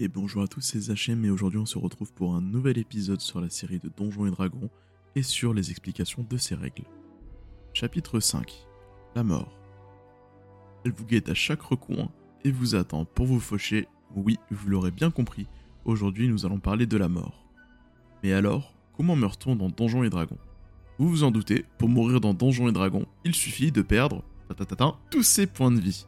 Et bonjour à tous, c'est HM et aujourd'hui on se retrouve pour un nouvel épisode sur la série de Donjons et Dragons et sur les explications de ces règles. Chapitre 5 La mort. Elle vous guette à chaque recoin et vous attend pour vous faucher. Oui, vous l'aurez bien compris, aujourd'hui nous allons parler de la mort. Mais alors, comment meurt-on dans Donjons et Dragons? Vous vous en doutez, pour mourir dans Donjons et Dragons, il suffit de perdre tous ses points de vie.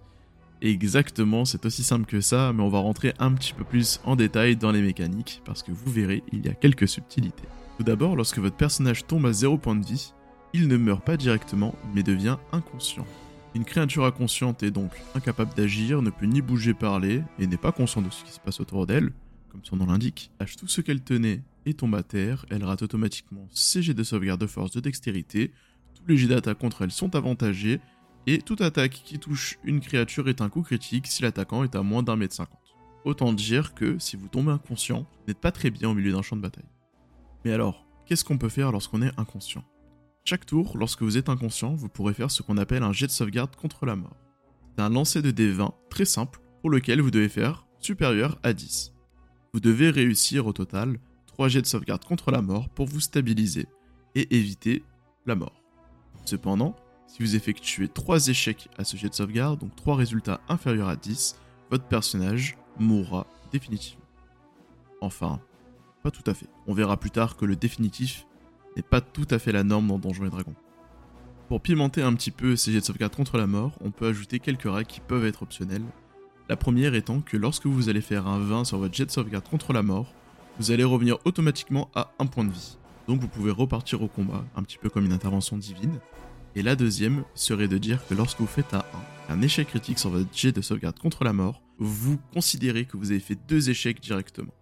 Exactement, c'est aussi simple que ça, mais on va rentrer un petit peu plus en détail dans les mécaniques, parce que vous verrez, il y a quelques subtilités. Tout d'abord, lorsque votre personnage tombe à 0 point de vie, il ne meurt pas directement, mais devient inconscient. Une créature inconsciente est donc incapable d'agir, ne peut ni bouger, parler, et n'est pas consciente de ce qui se passe autour d'elle, comme son nom l'indique. Lâche tout ce qu'elle tenait et tombe à terre, elle rate automatiquement ses jets de sauvegarde de force de dextérité, tous les jets d'attaque contre elle sont avantagés, et toute attaque qui touche une créature est un coup critique si l'attaquant est à moins d'un mètre cinquante. Autant dire que si vous tombez inconscient, vous n'êtes pas très bien au milieu d'un champ de bataille. Mais alors, qu'est-ce qu'on peut faire lorsqu'on est inconscient? Chaque tour, lorsque vous êtes inconscient, vous pourrez faire ce qu'on appelle un jet de sauvegarde contre la mort. C'est un lancer de D20 très simple pour lequel vous devez faire supérieur à 10. Vous devez réussir au total 3 jets de sauvegarde contre la mort pour vous stabiliser et éviter la mort. Cependant, si vous effectuez 3 échecs à ce jet de sauvegarde, donc 3 résultats inférieurs à 10, votre personnage mourra définitivement. Enfin, pas tout à fait. On verra plus tard que le définitif n'est pas tout à fait la norme dans Donjons et Dragons. Pour pimenter un petit peu ces jets de sauvegarde contre la mort, on peut ajouter quelques règles qui peuvent être optionnelles. La première étant que lorsque vous allez faire un 20 sur votre jet de sauvegarde contre la mort, vous allez revenir automatiquement à 1 point de vie. Donc vous pouvez repartir au combat, un petit peu comme une intervention divine, et la deuxième serait de dire que lorsque vous faites un un échec critique sur votre jet de sauvegarde contre la mort, vous considérez que vous avez fait deux échecs directement.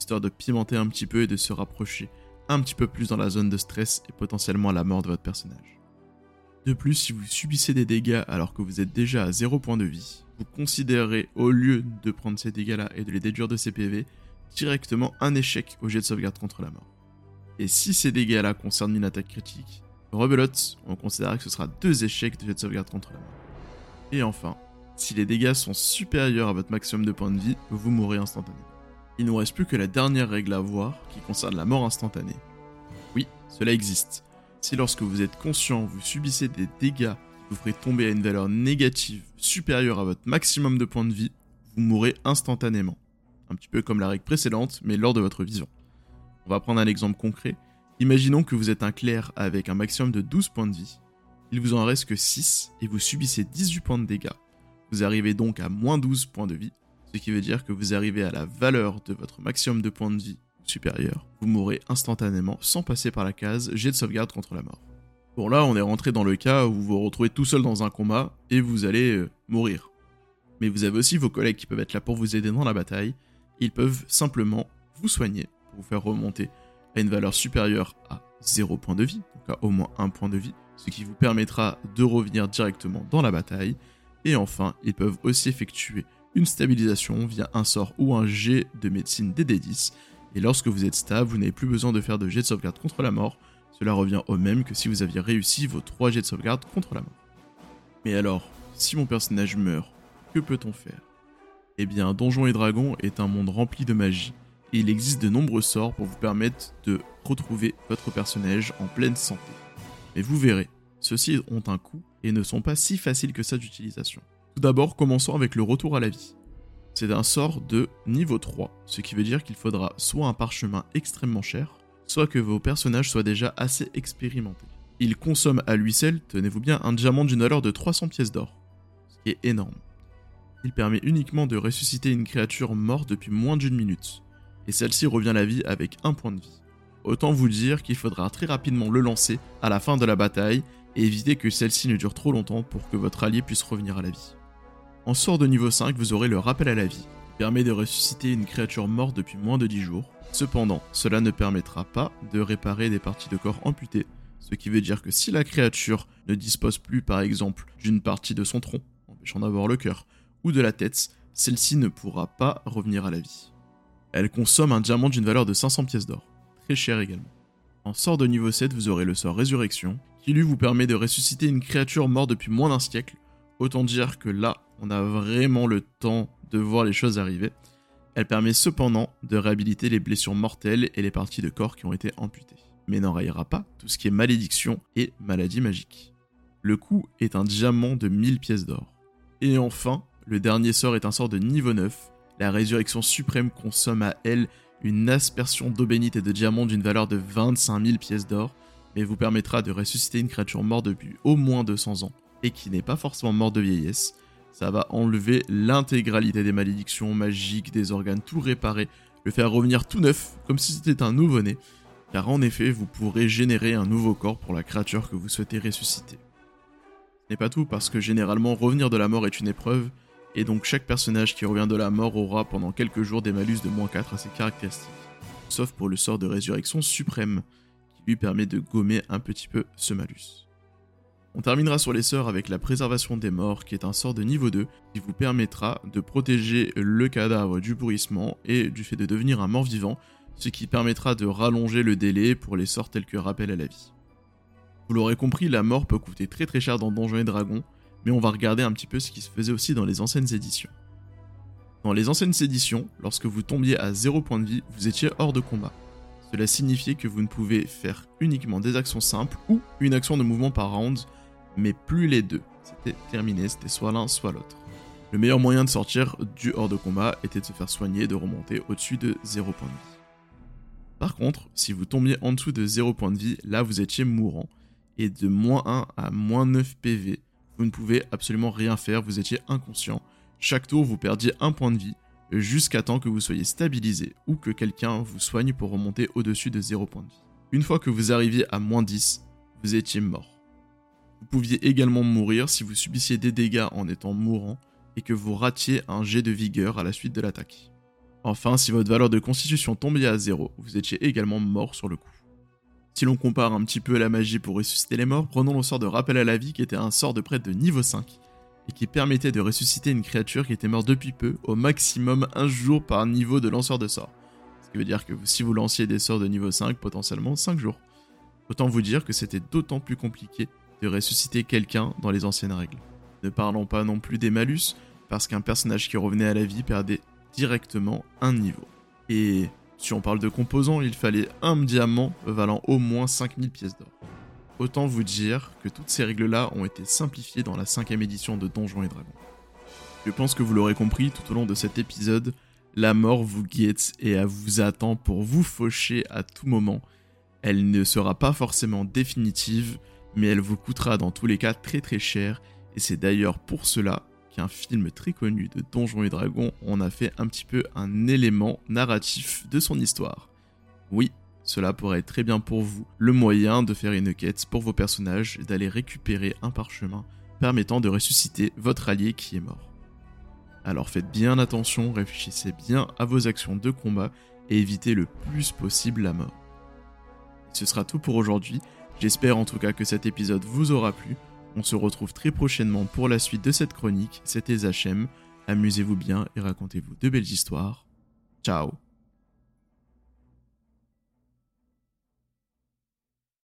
Histoire de pimenter un petit peu et de se rapprocher un petit peu plus dans la zone de stress et potentiellement à la mort de votre personnage. De plus, si vous subissez des dégâts alors que vous êtes déjà à 0 point de vie, vous considérez, au lieu de prendre ces dégâts-là et de les déduire de CPV, directement un échec au jet de sauvegarde contre la mort. Et si ces dégâts-là concernent une attaque critique, Rebelote, on considère que ce sera deux échecs de jet de sauvegarde contre la mort. Et enfin, si les dégâts sont supérieurs à votre maximum de points de vie, vous mourrez instantanément. Il ne nous reste plus que la dernière règle à voir qui concerne la mort instantanée. Oui, cela existe. Si lorsque vous êtes conscient, vous subissez des dégâts qui vous feraient tomber à une valeur négative supérieure à votre maximum de points de vie, vous mourrez instantanément. Un petit peu comme la règle précédente, mais lors de votre vision. On va prendre un exemple concret. Imaginons que vous êtes un clerc avec un maximum de 12 points de vie. Il vous en reste que 6 et vous subissez 18 points de dégâts. Vous arrivez donc à moins 12 points de vie, ce qui veut dire que vous arrivez à la valeur de votre maximum de points de vie supérieur. Vous mourrez instantanément sans passer par la case jet de sauvegarde contre la mort. Bon là, on est rentré dans le cas où vous vous retrouvez tout seul dans un combat et vous allez euh, mourir. Mais vous avez aussi vos collègues qui peuvent être là pour vous aider dans la bataille. Ils peuvent simplement vous soigner pour vous faire remonter à une valeur supérieure à 0 point de vie, donc à au moins 1 point de vie, ce qui vous permettra de revenir directement dans la bataille. Et enfin, ils peuvent aussi effectuer une stabilisation via un sort ou un jet de médecine DD10. Et lorsque vous êtes stable, vous n'avez plus besoin de faire de jet de sauvegarde contre la mort. Cela revient au même que si vous aviez réussi vos 3 jets de sauvegarde contre la mort. Mais alors, si mon personnage meurt, que peut-on faire? Eh bien, Donjons et Dragons est un monde rempli de magie il existe de nombreux sorts pour vous permettre de retrouver votre personnage en pleine santé. Mais vous verrez, ceux-ci ont un coût et ne sont pas si faciles que ça d'utilisation. Tout d'abord, commençons avec le retour à la vie. C'est un sort de niveau 3, ce qui veut dire qu'il faudra soit un parchemin extrêmement cher, soit que vos personnages soient déjà assez expérimentés. Il consomme à lui seul, tenez-vous bien, un diamant d'une valeur de 300 pièces d'or, ce qui est énorme. Il permet uniquement de ressusciter une créature morte depuis moins d'une minute, et celle-ci revient à la vie avec un point de vie. Autant vous dire qu'il faudra très rapidement le lancer à la fin de la bataille et éviter que celle-ci ne dure trop longtemps pour que votre allié puisse revenir à la vie. En sort de niveau 5, vous aurez le rappel à la vie, qui permet de ressusciter une créature morte depuis moins de 10 jours. Cependant, cela ne permettra pas de réparer des parties de corps amputées, ce qui veut dire que si la créature ne dispose plus par exemple d'une partie de son tronc, empêchant d'avoir le cœur, ou de la tête, celle-ci ne pourra pas revenir à la vie. Elle consomme un diamant d'une valeur de 500 pièces d'or, très cher également. En sort de niveau 7, vous aurez le sort Résurrection, qui lui vous permet de ressusciter une créature morte depuis moins d'un siècle. Autant dire que là, on a vraiment le temps de voir les choses arriver. Elle permet cependant de réhabiliter les blessures mortelles et les parties de corps qui ont été amputées, mais n'enrayera pas tout ce qui est malédiction et maladie magique. Le coût est un diamant de 1000 pièces d'or. Et enfin, le dernier sort est un sort de niveau 9. La résurrection suprême consomme à elle une aspersion d'eau bénite et de diamants d'une valeur de 25 000 pièces d'or, mais vous permettra de ressusciter une créature morte depuis au moins 200 ans, et qui n'est pas forcément morte de vieillesse. Ça va enlever l'intégralité des malédictions magiques, des organes, tout réparer, le faire revenir tout neuf, comme si c'était un nouveau-né, car en effet, vous pourrez générer un nouveau corps pour la créature que vous souhaitez ressusciter. Ce n'est pas tout, parce que généralement, revenir de la mort est une épreuve, et donc chaque personnage qui revient de la mort aura pendant quelques jours des malus de moins 4 à ses caractéristiques. Sauf pour le sort de résurrection suprême, qui lui permet de gommer un petit peu ce malus. On terminera sur les sorts avec la préservation des morts, qui est un sort de niveau 2, qui vous permettra de protéger le cadavre du pourrissement et du fait de devenir un mort vivant, ce qui permettra de rallonger le délai pour les sorts tels que rappel à la vie. Vous l'aurez compris, la mort peut coûter très très cher dans Donjons et Dragons, mais on va regarder un petit peu ce qui se faisait aussi dans les anciennes éditions. Dans les anciennes éditions, lorsque vous tombiez à 0 point de vie, vous étiez hors de combat. Cela signifiait que vous ne pouvez faire uniquement des actions simples ou une action de mouvement par round, mais plus les deux. C'était terminé, c'était soit l'un soit l'autre. Le meilleur moyen de sortir du hors de combat était de se faire soigner et de remonter au-dessus de 0 point de vie. Par contre, si vous tombiez en dessous de 0 point de vie, là vous étiez mourant, et de moins 1 à moins 9 PV, vous ne pouvez absolument rien faire, vous étiez inconscient. Chaque tour, vous perdiez un point de vie, jusqu'à temps que vous soyez stabilisé ou que quelqu'un vous soigne pour remonter au-dessus de 0 point de vie. Une fois que vous arriviez à moins 10, vous étiez mort. Vous pouviez également mourir si vous subissiez des dégâts en étant mourant et que vous ratiez un jet de vigueur à la suite de l'attaque. Enfin, si votre valeur de constitution tombait à 0, vous étiez également mort sur le coup. Si l'on compare un petit peu la magie pour ressusciter les morts, prenons le sort de rappel à la vie qui était un sort de prêtre de niveau 5 et qui permettait de ressusciter une créature qui était morte depuis peu, au maximum un jour par niveau de lanceur de sort. Ce qui veut dire que si vous lanciez des sorts de niveau 5, potentiellement 5 jours. Autant vous dire que c'était d'autant plus compliqué de ressusciter quelqu'un dans les anciennes règles. Ne parlons pas non plus des malus, parce qu'un personnage qui revenait à la vie perdait directement un niveau. Et si on parle de composants, il fallait un diamant valant au moins 5000 pièces d'or. Autant vous dire que toutes ces règles-là ont été simplifiées dans la cinquième édition de Donjons et Dragons. Je pense que vous l'aurez compris tout au long de cet épisode, la mort vous guette et vous attend pour vous faucher à tout moment. Elle ne sera pas forcément définitive, mais elle vous coûtera dans tous les cas très très cher, et c'est d'ailleurs pour cela qu'un film très connu de Donjons et Dragons en a fait un petit peu un élément narratif de son histoire. Oui, cela pourrait être très bien pour vous le moyen de faire une quête pour vos personnages et d'aller récupérer un parchemin permettant de ressusciter votre allié qui est mort. Alors faites bien attention, réfléchissez bien à vos actions de combat et évitez le plus possible la mort. Ce sera tout pour aujourd'hui, j'espère en tout cas que cet épisode vous aura plu. On se retrouve très prochainement pour la suite de cette chronique, c'était Zachem, amusez-vous bien et racontez-vous de belles histoires. Ciao